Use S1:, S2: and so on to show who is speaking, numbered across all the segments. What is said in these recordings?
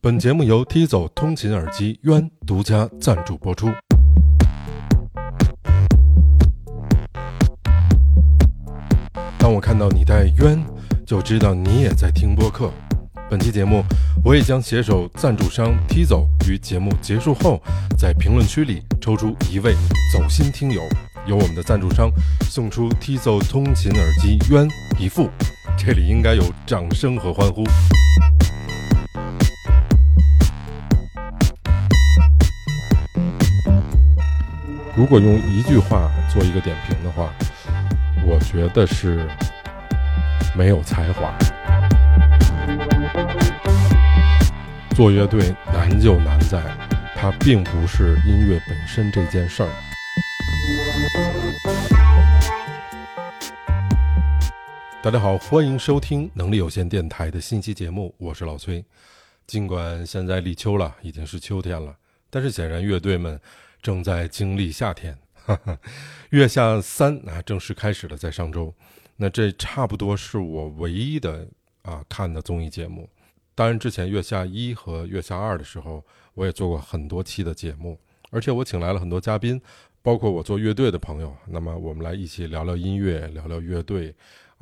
S1: 本节目由 T 走通勤耳机渊独家赞助播出。当我看到你戴渊，就知道你也在听播客。本期节目，我也将携手赞助商 T 走，于节目结束后，在评论区里抽出一位走心听友，由我们的赞助商送出 T 走通勤耳机渊一副。这里应该有掌声和欢呼。如果用一句话做一个点评的话，我觉得是没有才华。做乐队难就难在，它并不是音乐本身这件事儿。大家好，欢迎收听能力有限电台的新期节目，我是老崔。尽管现在立秋了，已经是秋天了，但是显然乐队们正在经历夏天。哈 哈月下三啊，正式开始了，在上周。那这差不多是我唯一的啊看的综艺节目。当然，之前月下一和月下二的时候，我也做过很多期的节目，而且我请来了很多嘉宾，包括我做乐队的朋友。那么，我们来一起聊聊音乐，聊聊乐队，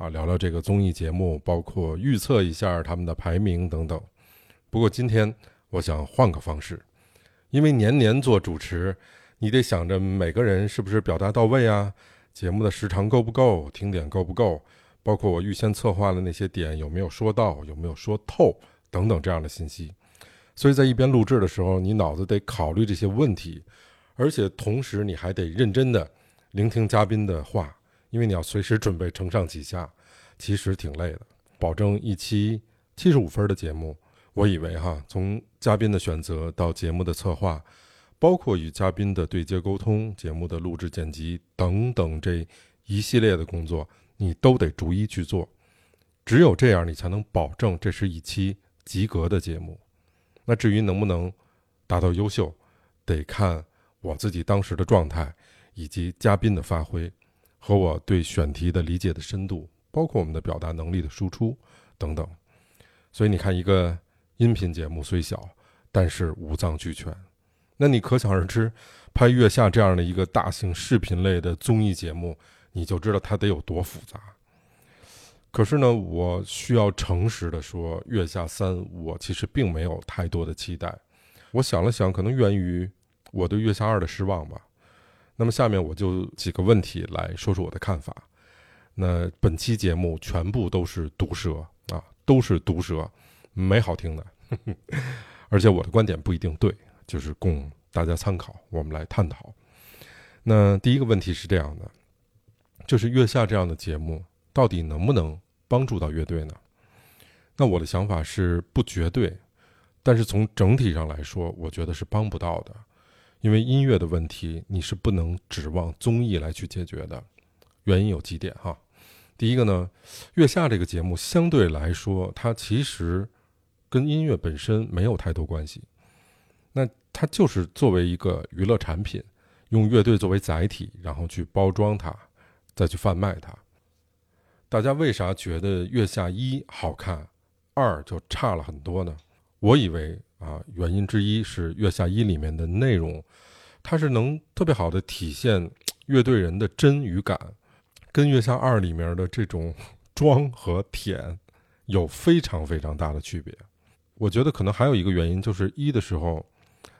S1: 啊，聊聊这个综艺节目，包括预测一下他们的排名等等。不过今天我想换个方式，因为年年做主持，你得想着每个人是不是表达到位啊，节目的时长够不够，听点够不够，包括我预先策划的那些点有没有说到，有没有说透。等等这样的信息，所以在一边录制的时候，你脑子得考虑这些问题，而且同时你还得认真的聆听嘉宾的话，因为你要随时准备承上启下，其实挺累的。保证一期七十五分的节目，我以为哈，从嘉宾的选择到节目的策划，包括与嘉宾的对接沟通、节目的录制剪辑等等这一系列的工作，你都得逐一去做，只有这样，你才能保证这是一期。及格的节目，那至于能不能达到优秀，得看我自己当时的状态，以及嘉宾的发挥，和我对选题的理解的深度，包括我们的表达能力的输出等等。所以你看，一个音频节目虽小，但是五脏俱全。那你可想而知，拍《月下》这样的一个大型视频类的综艺节目，你就知道它得有多复杂。可是呢，我需要诚实的说，《月下三》我其实并没有太多的期待。我想了想，可能源于我对《月下二》的失望吧。那么下面我就几个问题来说说我的看法。那本期节目全部都是毒舌啊，都是毒舌，没好听的。而且我的观点不一定对，就是供大家参考，我们来探讨。那第一个问题是这样的，就是《月下》这样的节目到底能不能？帮助到乐队呢？那我的想法是不绝对，但是从整体上来说，我觉得是帮不到的，因为音乐的问题你是不能指望综艺来去解决的。原因有几点哈。第一个呢，月下这个节目相对来说，它其实跟音乐本身没有太多关系，那它就是作为一个娱乐产品，用乐队作为载体，然后去包装它，再去贩卖它。大家为啥觉得月下一好看，二就差了很多呢？我以为啊，原因之一是月下一里面的内容，它是能特别好的体现乐队人的真与感，跟月下二里面的这种装和舔有非常非常大的区别。我觉得可能还有一个原因就是一的时候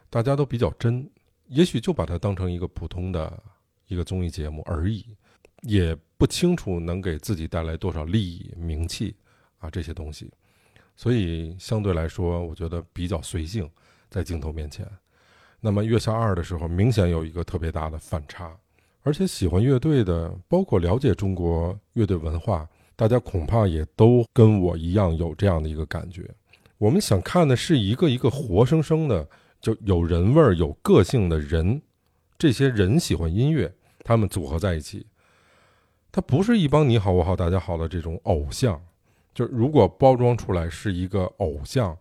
S1: 大家都比较真，也许就把它当成一个普通的一个综艺节目而已。也不清楚能给自己带来多少利益、名气啊这些东西，所以相对来说，我觉得比较随性，在镜头面前。那么《月下二》的时候，明显有一个特别大的反差，而且喜欢乐队的，包括了解中国乐队文化，大家恐怕也都跟我一样有这样的一个感觉。我们想看的是一个一个活生生的，就有人味儿、有个性的人，这些人喜欢音乐，他们组合在一起。他不是一帮你好我好大家好的这种偶像，就如果包装出来是一个偶像，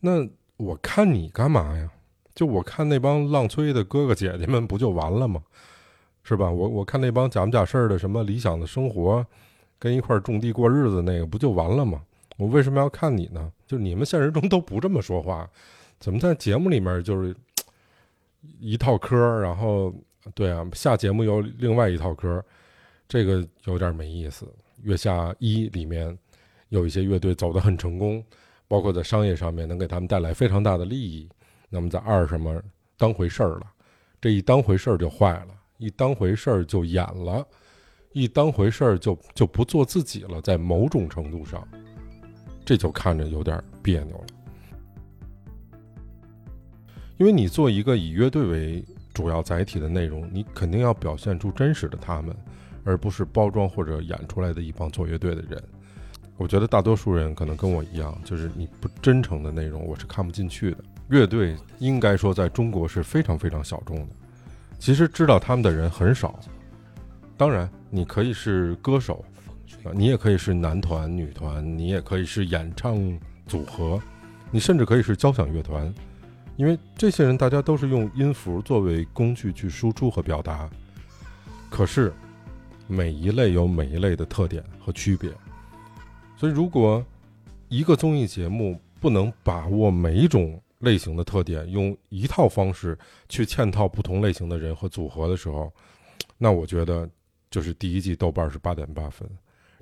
S1: 那我看你干嘛呀？就我看那帮浪催的哥哥姐姐们不就完了吗？是吧？我我看那帮假不假事儿的什么理想的生活，跟一块种地过日子那个不就完了吗？我为什么要看你呢？就你们现实中都不这么说话，怎么在节目里面就是一套嗑然后对啊，下节目又另外一套嗑这个有点没意思。月下一里面有一些乐队走得很成功，包括在商业上面能给他们带来非常大的利益。那么在二什么当回事儿了？这一当回事儿就坏了，一当回事儿就演了，一当回事儿就就不做自己了。在某种程度上，这就看着有点别扭了。因为你做一个以乐队为主要载体的内容，你肯定要表现出真实的他们。而不是包装或者演出来的一帮做乐队的人，我觉得大多数人可能跟我一样，就是你不真诚的内容，我是看不进去的。乐队应该说在中国是非常非常小众的，其实知道他们的人很少。当然，你可以是歌手，啊，你也可以是男团、女团，你也可以是演唱组合，你甚至可以是交响乐团，因为这些人大家都是用音符作为工具去输出和表达。可是。每一类有每一类的特点和区别，所以如果一个综艺节目不能把握每一种类型的特点，用一套方式去嵌套不同类型的人和组合的时候，那我觉得就是第一季豆瓣是八点八分，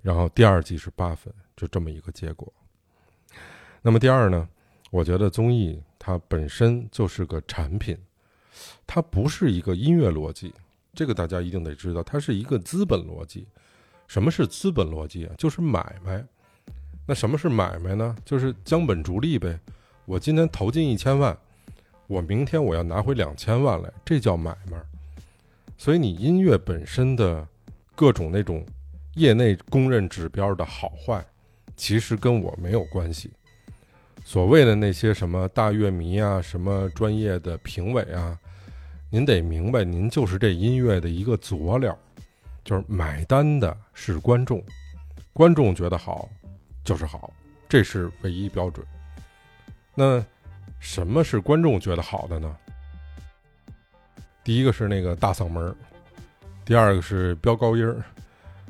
S1: 然后第二季是八分，就这么一个结果。那么第二呢，我觉得综艺它本身就是个产品，它不是一个音乐逻辑。这个大家一定得知道，它是一个资本逻辑。什么是资本逻辑啊？就是买卖。那什么是买卖呢？就是将本逐利呗。我今天投进一千万，我明天我要拿回两千万来，这叫买卖。所以你音乐本身的各种那种业内公认指标的好坏，其实跟我没有关系。所谓的那些什么大乐迷啊，什么专业的评委啊。您得明白，您就是这音乐的一个佐料，就是买单的是观众，观众觉得好就是好，这是唯一标准。那什么是观众觉得好的呢？第一个是那个大嗓门第二个是飙高音儿，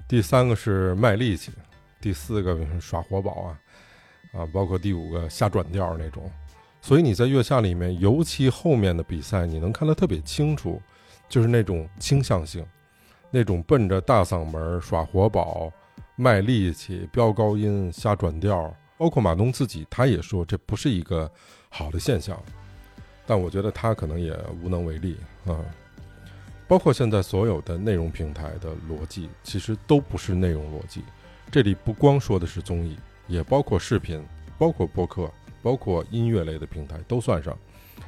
S1: 第三个是卖力气，第四个耍活宝啊啊，包括第五个瞎转调那种。所以你在月下里面，尤其后面的比赛，你能看得特别清楚，就是那种倾向性，那种奔着大嗓门耍活宝、卖力气、飙高音、瞎转调。包括马东自己，他也说这不是一个好的现象。但我觉得他可能也无能为力啊。包括现在所有的内容平台的逻辑，其实都不是内容逻辑。这里不光说的是综艺，也包括视频，包括播客。包括音乐类的平台都算上，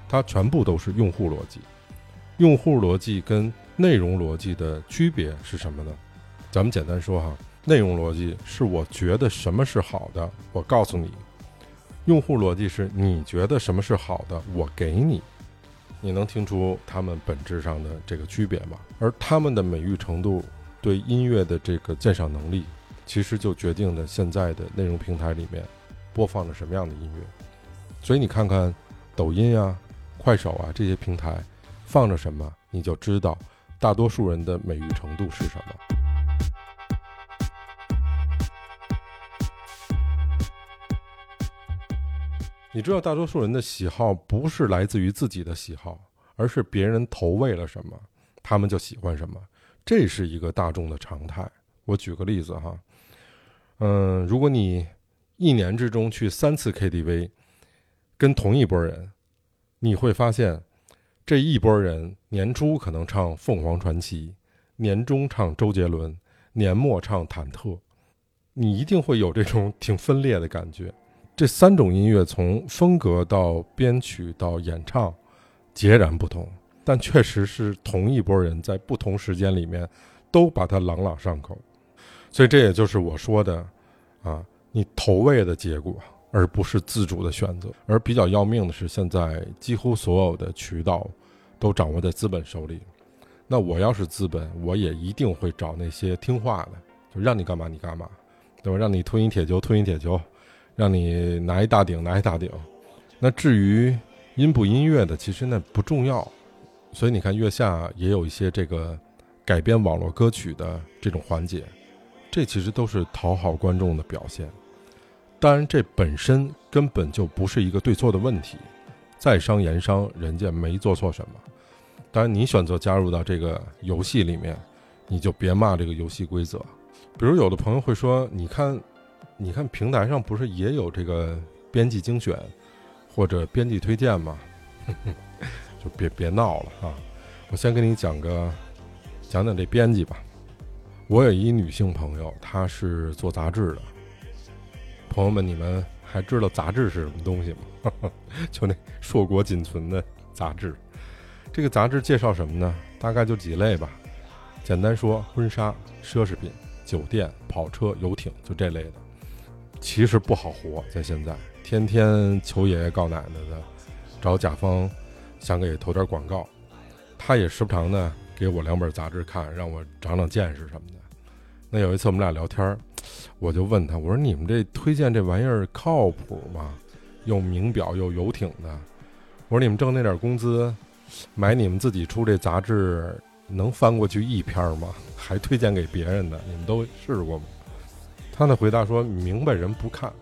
S1: 它全部都是用户逻辑。用户逻辑跟内容逻辑的区别是什么呢？咱们简单说哈，内容逻辑是我觉得什么是好的，我告诉你；用户逻辑是你觉得什么是好的，我给你。你能听出他们本质上的这个区别吗？而他们的美誉程度对音乐的这个鉴赏能力，其实就决定了现在的内容平台里面播放着什么样的音乐。所以你看看，抖音啊、快手啊这些平台放着什么，你就知道大多数人的美誉程度是什么。你知道大多数人的喜好不是来自于自己的喜好，而是别人投喂了什么，他们就喜欢什么，这是一个大众的常态。我举个例子哈，嗯，如果你一年之中去三次 KTV。跟同一波人，你会发现，这一波人年初可能唱凤凰传奇，年中唱周杰伦，年末唱忐忑，你一定会有这种 挺分裂的感觉。这三种音乐从风格到编曲到演唱，截然不同，但确实是同一波人在不同时间里面都把它朗朗上口，所以这也就是我说的，啊，你投喂的结果。而不是自主的选择，而比较要命的是，现在几乎所有的渠道都掌握在资本手里。那我要是资本，我也一定会找那些听话的，就让你干嘛你干嘛，对吧？让你吞一铁球吞一铁球，让你拿一大顶拿一大顶。那至于音不音乐的，其实那不重要。所以你看，月下也有一些这个改编网络歌曲的这种环节，这其实都是讨好观众的表现。当然，这本身根本就不是一个对错的问题，在商言商，人家没做错什么。当然，你选择加入到这个游戏里面，你就别骂这个游戏规则。比如有的朋友会说：“你看，你看平台上不是也有这个编辑精选或者编辑推荐吗？” 就别别闹了啊！我先给你讲个讲讲这编辑吧。我有一女性朋友，她是做杂志的。朋友们，你们还知道杂志是什么东西吗？就那硕果仅存的杂志。这个杂志介绍什么呢？大概就几类吧。简单说，婚纱、奢侈品、酒店、跑车、游艇，就这类的。其实不好活，在现在，天天求爷爷告奶奶的，找甲方想给投点广告。他也时不常的给我两本杂志看，让我长长见识什么的。那有一次我们俩聊天儿，我就问他，我说：“你们这推荐这玩意儿靠谱吗？又名表又游艇的。我说你们挣那点工资。”买你们自己出这杂志能翻过去一篇吗？还推荐给别人的？你们都试过吗？他的回答说：“明白人不看。”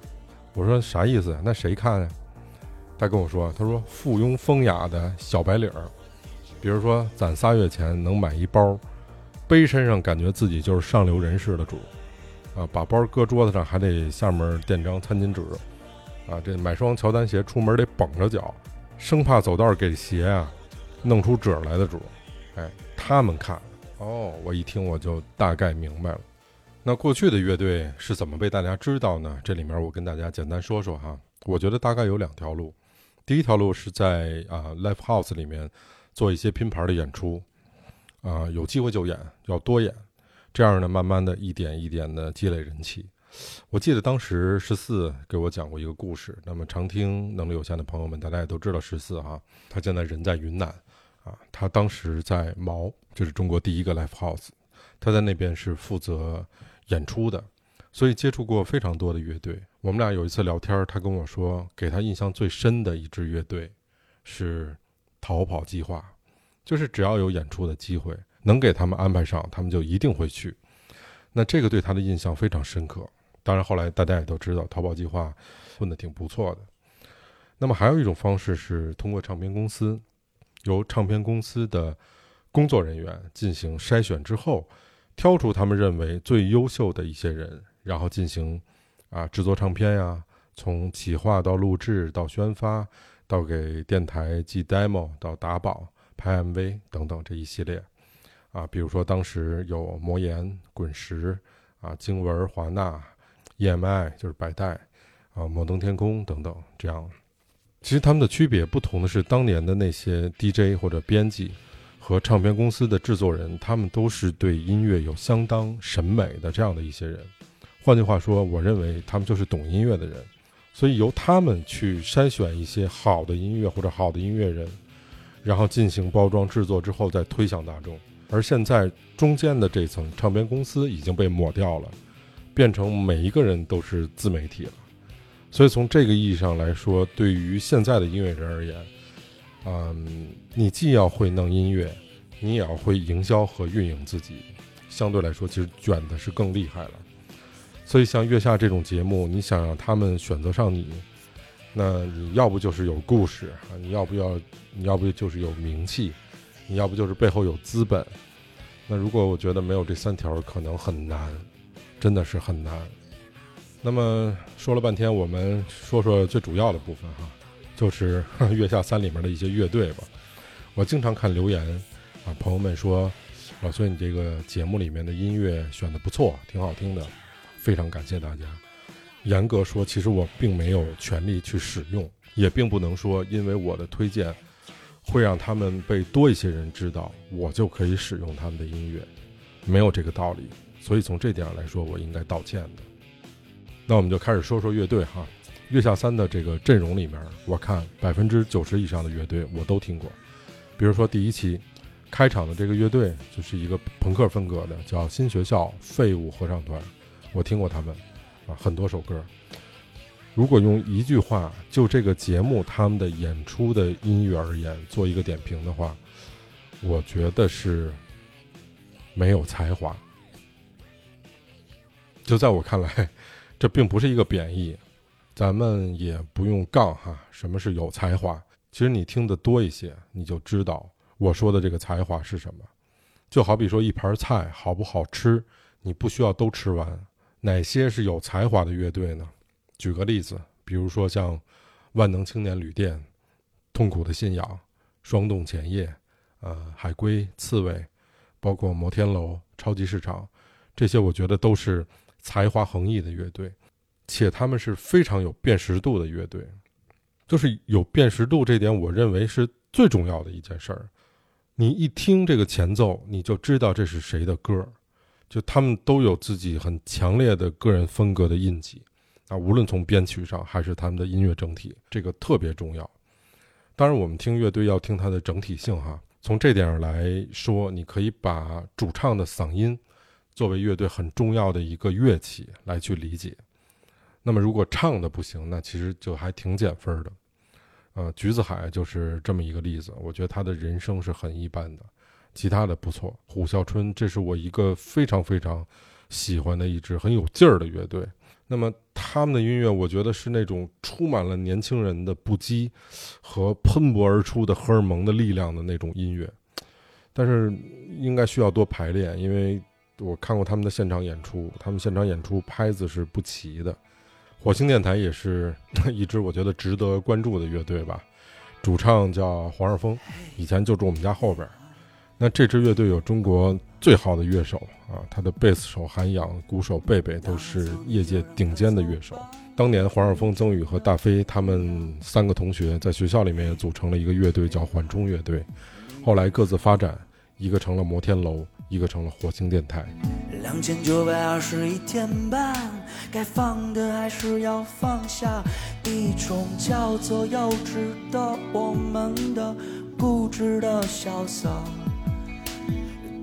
S1: 我说：“啥意思？那谁看呀？”他跟我说：“他说附庸风雅的小白领儿，比如说攒仨月钱能买一包，背身上感觉自己就是上流人士的主，啊，把包搁桌子上还得下面垫张餐巾纸，啊，这买双乔丹鞋出门得绷着脚，生怕走道给鞋啊。”弄出褶来的主，哎，他们看哦，我一听我就大概明白了。那过去的乐队是怎么被大家知道呢？这里面我跟大家简单说说哈。我觉得大概有两条路。第一条路是在啊 live house 里面做一些拼盘的演出，啊，有机会就演，要多演，这样呢，慢慢的一点一点的积累人气。我记得当时十四给我讲过一个故事。那么常听能力有限的朋友们，大家也都知道十四哈，他现在人在云南。啊，他当时在毛，就是中国第一个 live house，他在那边是负责演出的，所以接触过非常多的乐队。我们俩有一次聊天，他跟我说，给他印象最深的一支乐队是逃跑计划，就是只要有演出的机会，能给他们安排上，他们就一定会去。那这个对他的印象非常深刻。当然后来大家也都知道，淘宝计划混得挺不错的。那么还有一种方式是通过唱片公司。由唱片公司的工作人员进行筛选之后，挑出他们认为最优秀的一些人，然后进行啊制作唱片呀，从企划到录制到宣发，到给电台寄 demo 到打榜拍 MV 等等这一系列啊，比如说当时有魔岩、滚石啊、经文、华纳、EMI 就是百代啊、摩登天空等等这样。其实他们的区别不同的是，当年的那些 DJ 或者编辑和唱片公司的制作人，他们都是对音乐有相当审美的这样的一些人。换句话说，我认为他们就是懂音乐的人，所以由他们去筛选一些好的音乐或者好的音乐人，然后进行包装制作之后再推向大众。而现在中间的这层唱片公司已经被抹掉了，变成每一个人都是自媒体了。所以从这个意义上来说，对于现在的音乐人而言，嗯，你既要会弄音乐，你也要会营销和运营自己，相对来说，其实卷的是更厉害了。所以像月下这种节目，你想让他们选择上你，那你要不就是有故事，你要不要，你要不就是有名气，你要不就是背后有资本。那如果我觉得没有这三条，可能很难，真的是很难。那么说了半天，我们说说最主要的部分哈，就是《月下三》里面的一些乐队吧。我经常看留言啊，朋友们说老崔你这个节目里面的音乐选的不错，挺好听的，非常感谢大家。严格说，其实我并没有权利去使用，也并不能说因为我的推荐会让他们被多一些人知道，我就可以使用他们的音乐，没有这个道理。所以从这点上来说，我应该道歉的。那我们就开始说说乐队哈，月下三的这个阵容里面，我看百分之九十以上的乐队我都听过。比如说第一期开场的这个乐队就是一个朋克风格的，叫新学校废物合唱团，我听过他们啊很多首歌。如果用一句话就这个节目他们的演出的音乐而言做一个点评的话，我觉得是没有才华。就在我看来。这并不是一个贬义，咱们也不用杠哈，什么是有才华？其实你听得多一些，你就知道我说的这个才华是什么。就好比说一盘菜好不好吃，你不需要都吃完。哪些是有才华的乐队呢？举个例子，比如说像万能青年旅店、痛苦的信仰、霜冻前夜、呃海龟、刺猬，包括摩天楼、超级市场，这些我觉得都是才华横溢的乐队，且他们是非常有辨识度的乐队。就是有辨识度这点，我认为是最重要的一件事儿。你一听这个前奏，你就知道这是谁的歌儿，就他们都有自己很强烈的个人风格的印记啊，无论从编曲上还是他们的音乐整体，这个特别重要。当然，我们听乐队要听它的整体性哈。从这点上来说，你可以把主唱的嗓音作为乐队很重要的一个乐器来去理解。那么，如果唱的不行，那其实就还挺减分的。呃，橘子海就是这么一个例子。我觉得他的人生是很一般的，其他的不错。虎啸春，这是我一个非常非常喜欢的一支很有劲儿的乐队。那么他们的音乐，我觉得是那种充满了年轻人的不羁和喷薄而出的荷尔蒙的力量的那种音乐。但是应该需要多排练，因为我看过他们的现场演出，他们现场演出拍子是不齐的。火星电台也是 一支我觉得值得关注的乐队吧，主唱叫黄二峰，以前就住我们家后边。那这支乐队有中国最好的乐手啊，他的贝斯手韩阳、鼓手贝贝都是业界顶尖的乐手。当年黄二峰、曾宇和大飞他们三个同学在学校里面也组成了一个乐队，叫缓冲乐队。后来各自发展，一个成了摩天楼。一个成了火星电台。
S2: 两千九百二十一天半，该放的还是要放下，一种叫做幼稚的我们的固执的潇洒，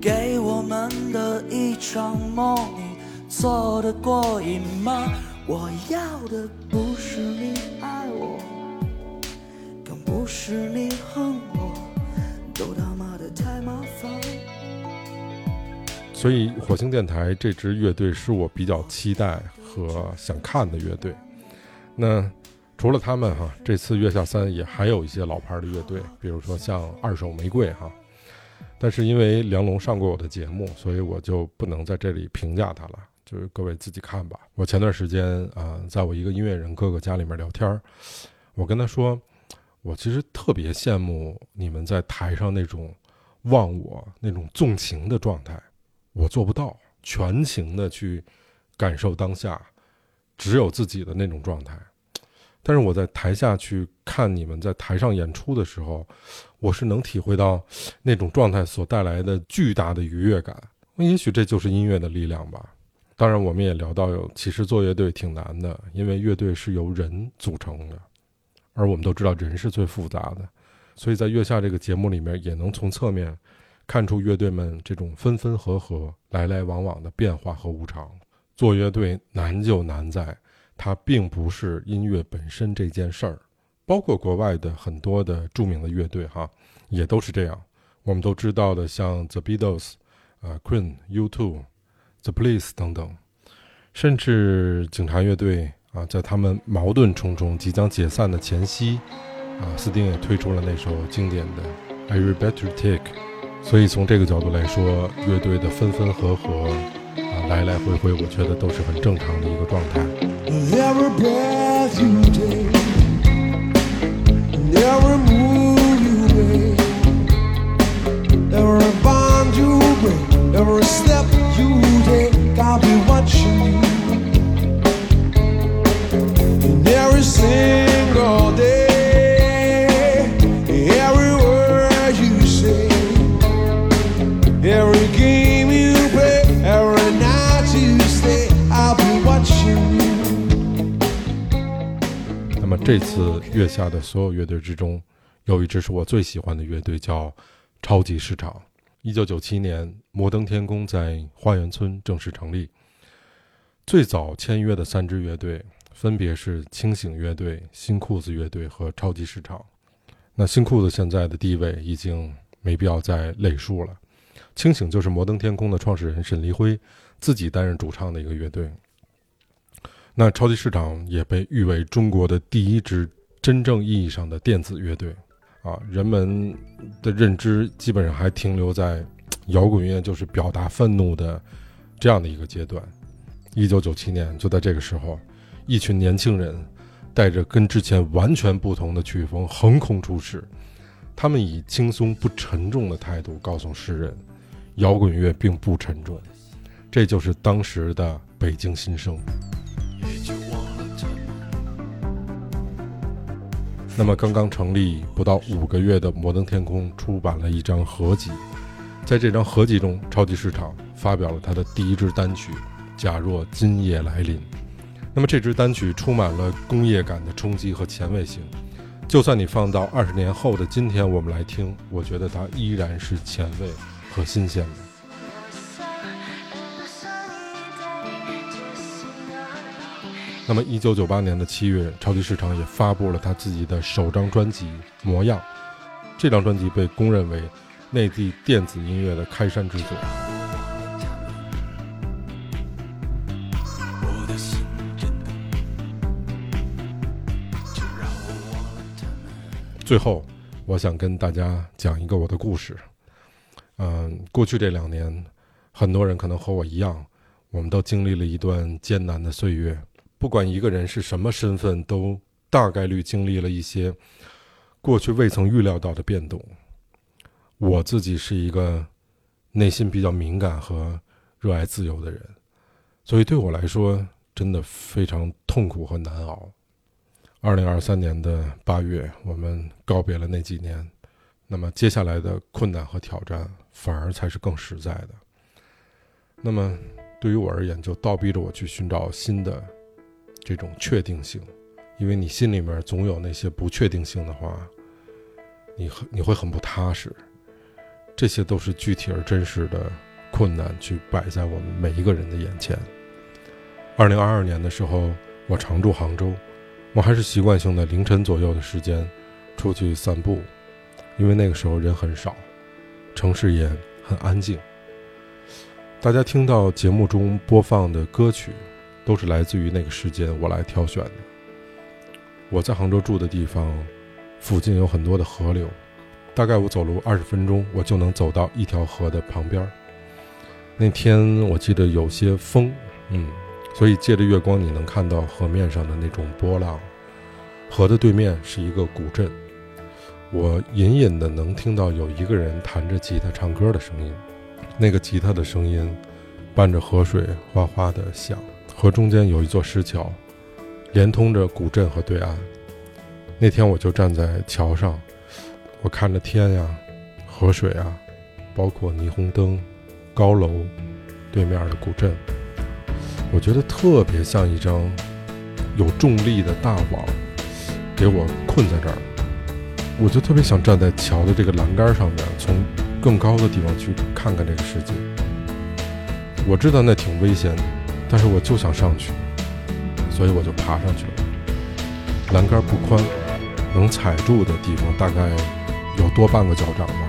S2: 给我们的一场梦，你做的过瘾吗？我要的不是你爱我，更不是你恨我，都他妈的太麻烦。
S1: 所以，火星电台这支乐队是我比较期待和想看的乐队。那除了他们哈，这次月下三也还有一些老牌的乐队，比如说像二手玫瑰哈。但是因为梁龙上过我的节目，所以我就不能在这里评价他了，就是各位自己看吧。我前段时间啊，在我一个音乐人哥哥家里面聊天我跟他说，我其实特别羡慕你们在台上那种忘我、那种纵情的状态。我做不到全情的去感受当下，只有自己的那种状态。但是我在台下去看你们在台上演出的时候，我是能体会到那种状态所带来的巨大的愉悦感。也许这就是音乐的力量吧。当然，我们也聊到，有其实做乐队挺难的，因为乐队是由人组成的，而我们都知道人是最复杂的，所以在月下这个节目里面，也能从侧面。看出乐队们这种分分合合、来来往往的变化和无常。做乐队难就难在，它并不是音乐本身这件事儿。包括国外的很多的著名的乐队，哈，也都是这样。我们都知道的，像 The Beatles、啊 Queen、U2、The Police 等等，甚至警察乐队啊，在他们矛盾重重、即将解散的前夕，啊，斯汀也推出了那首经典的《I Better Take》。所以从这个角度来说，乐队的分分合合，啊，来来回回，我觉得都是很正常的一个状态。Yeah, 这次月下的所有乐队之中，有一支是我最喜欢的乐队，叫超级市场。一九九七年，摩登天空在花园村正式成立。最早签约的三支乐队分别是清醒乐队、新裤子乐队和超级市场。那新裤子现在的地位已经没必要再累述了。清醒就是摩登天空的创始人沈黎辉自己担任主唱的一个乐队。那超级市场也被誉为中国的第一支真正意义上的电子乐队。啊，人们的认知基本上还停留在 摇滚乐就是表达愤怒的这样的一个阶段。一九九七年，就在这个时候，一群年轻人带着跟之前完全不同的曲风横空出世，他们以轻松不沉重的态度告诉世人，摇滚乐并不沉重。这就是当时的北京新生。那么，刚刚成立不到五个月的摩登天空出版了一张合集，在这张合集中，超级市场发表了他的第一支单曲《假若今夜来临》。那么，这支单曲充满了工业感的冲击和前卫性，就算你放到二十年后的今天我们来听，我觉得它依然是前卫和新鲜的。那么，一九九八年的七月，超级市场也发布了他自己的首张专辑《模样》。这张专辑被公认为内地电子音乐的开山之作。最后，我想跟大家讲一个我的故事。嗯，过去这两年，很多人可能和我一样，我们都经历了一段艰难的岁月。不管一个人是什么身份，都大概率经历了一些过去未曾预料到的变动。我自己是一个内心比较敏感和热爱自由的人，所以对我来说真的非常痛苦和难熬。二零二三年的八月，我们告别了那几年，那么接下来的困难和挑战反而才是更实在的。那么对于我而言，就倒逼着我去寻找新的。这种确定性，因为你心里面总有那些不确定性的话，你很你会很不踏实。这些都是具体而真实的困难，去摆在我们每一个人的眼前。二零二二年的时候，我常住杭州，我还是习惯性的凌晨左右的时间出去散步，因为那个时候人很少，城市也很安静。大家听到节目中播放的歌曲。都是来自于那个时间我来挑选的。我在杭州住的地方，附近有很多的河流，大概我走路二十分钟，我就能走到一条河的旁边。那天我记得有些风，嗯，所以借着月光，你能看到河面上的那种波浪。河的对面是一个古镇，我隐隐的能听到有一个人弹着吉他唱歌的声音，那个吉他的声音伴着河水哗哗的响。河中间有一座石桥，连通着古镇和对岸。那天我就站在桥上，我看着天呀，河水啊，包括霓虹灯、高楼，对面的古镇，我觉得特别像一张有重力的大网，给我困在这儿。我就特别想站在桥的这个栏杆上面，从更高的地方去看看这个世界。我知道那挺危险的。但是我就想上去，所以我就爬上去了。栏杆不宽，能踩住的地方大概有多半个脚掌吧。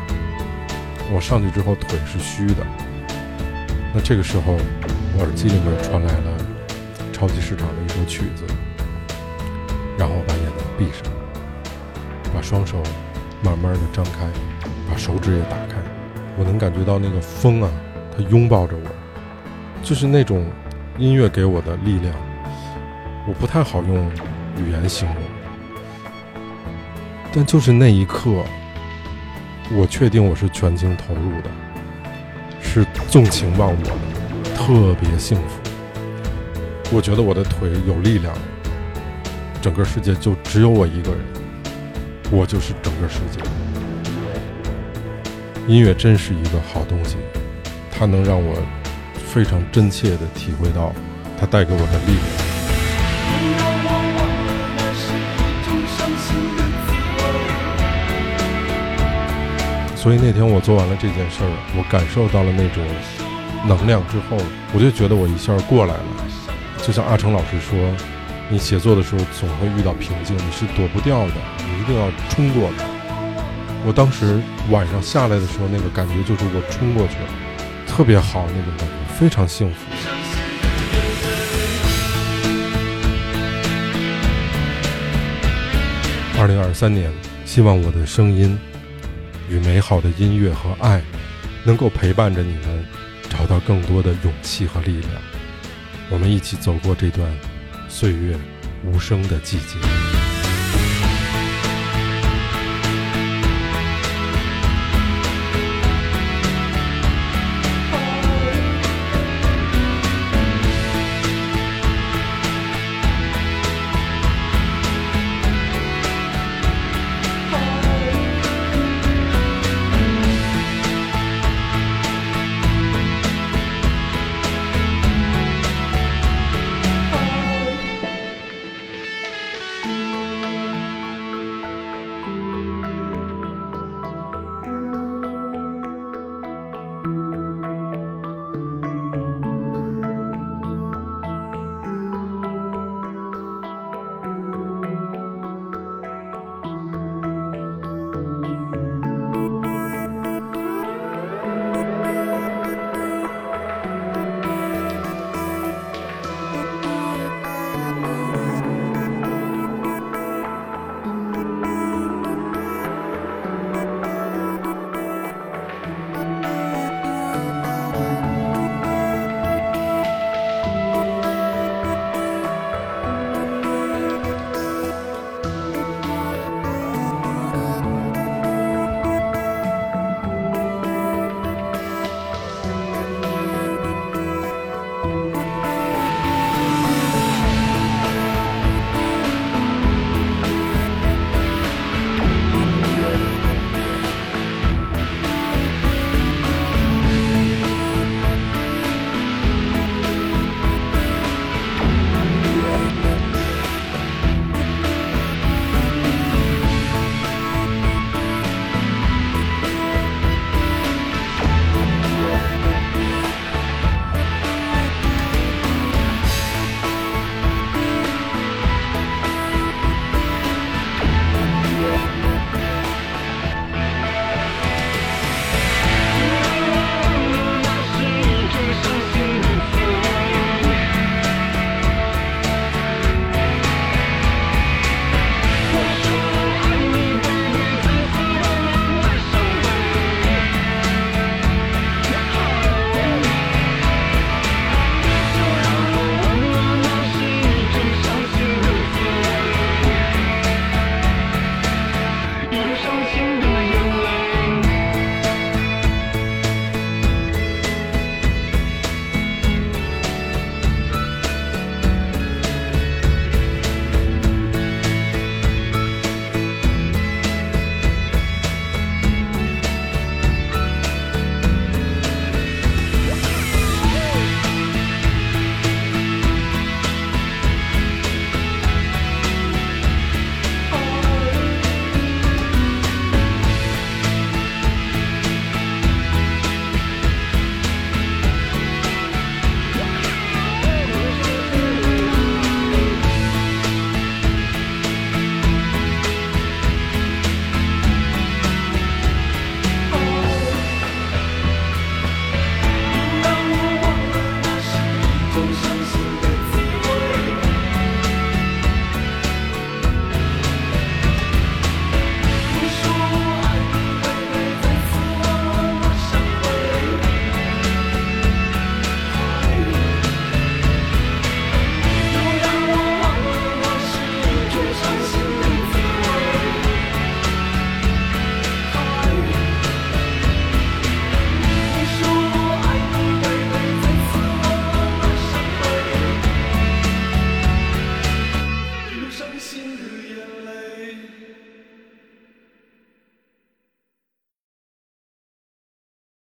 S1: 我上去之后腿是虚的。那这个时候，我耳机里面传来了超级市场的一首曲子，然后我把眼睛闭上，把双手慢慢的张开，把手指也打开。我能感觉到那个风啊，它拥抱着我，就是那种。音乐给我的力量，我不太好用语言形容，但就是那一刻，我确定我是全情投入的，是纵情忘我的，特别幸福。我觉得我的腿有力量，整个世界就只有我一个人，我就是整个世界。音乐真是一个好东西，它能让我。非常真切地体会到它带给我的力量。所以那天我做完了这件事儿，我感受到了那种能量之后，我就觉得我一下过来了。就像阿成老师说，你写作的时候总会遇到瓶颈，你是躲不掉的，你一定要冲过的。我当时晚上下来的时候，那个感觉就是我冲过去了，特别好那种感觉。非常幸福。二零二三年希望我的声音与美好的音乐和爱能够陪伴着你们找到更多的勇气和力量。我们一起走过这段岁月无声的季节。